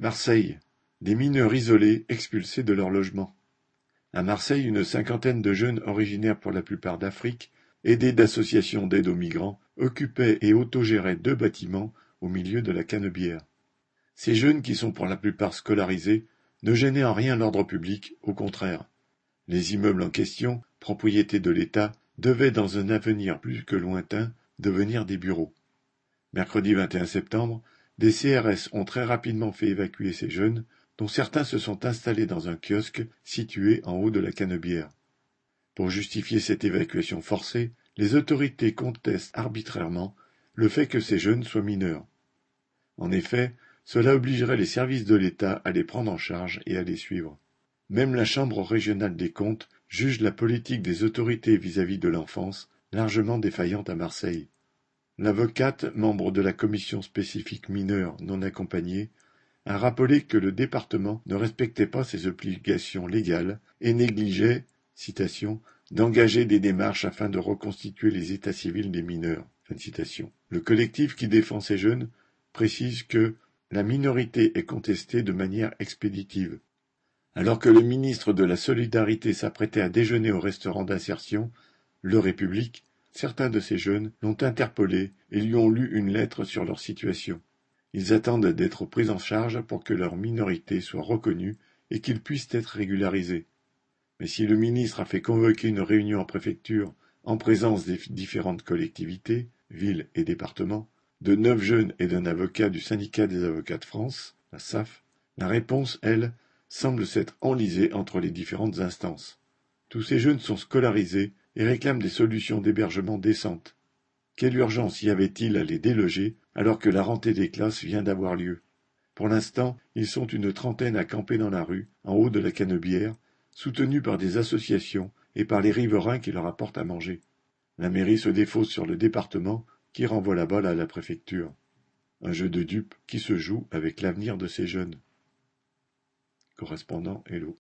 Marseille, des mineurs isolés expulsés de leur logement. À Marseille, une cinquantaine de jeunes originaires pour la plupart d'Afrique, aidés d'associations d'aide aux migrants, occupaient et autogéraient deux bâtiments au milieu de la Canebière. Ces jeunes, qui sont pour la plupart scolarisés, ne gênaient en rien l'ordre public, au contraire. Les immeubles en question, propriété de l'État, devaient dans un avenir plus que lointain devenir des bureaux. Mercredi 21 septembre, des CRS ont très rapidement fait évacuer ces jeunes, dont certains se sont installés dans un kiosque situé en haut de la Canebière. Pour justifier cette évacuation forcée, les autorités contestent arbitrairement le fait que ces jeunes soient mineurs. En effet, cela obligerait les services de l'État à les prendre en charge et à les suivre. Même la Chambre régionale des comptes juge la politique des autorités vis-à-vis de l'enfance largement défaillante à Marseille. L'avocate, membre de la commission spécifique mineurs non accompagnés, a rappelé que le département ne respectait pas ses obligations légales et négligeait, d'engager des démarches afin de reconstituer les états civils des mineurs. Le collectif qui défend ces jeunes précise que la minorité est contestée de manière expéditive. Alors que le ministre de la Solidarité s'apprêtait à déjeuner au restaurant d'insertion, Le République, Certains de ces jeunes l'ont interpellé et lui ont lu une lettre sur leur situation. Ils attendent d'être pris en charge pour que leur minorité soit reconnue et qu'ils puissent être régularisés. Mais si le ministre a fait convoquer une réunion en préfecture en présence des différentes collectivités, villes et départements, de neuf jeunes et d'un avocat du syndicat des avocats de France, la SAF, la réponse, elle, semble s'être enlisée entre les différentes instances. Tous ces jeunes sont scolarisés et réclament des solutions d'hébergement décentes. Quelle urgence y avait-il à les déloger alors que la rentrée des classes vient d'avoir lieu? Pour l'instant, ils sont une trentaine à camper dans la rue, en haut de la canebière, soutenus par des associations et par les riverains qui leur apportent à manger. La mairie se défausse sur le département qui renvoie la balle à la préfecture. Un jeu de dupes qui se joue avec l'avenir de ces jeunes. Correspondant Hello.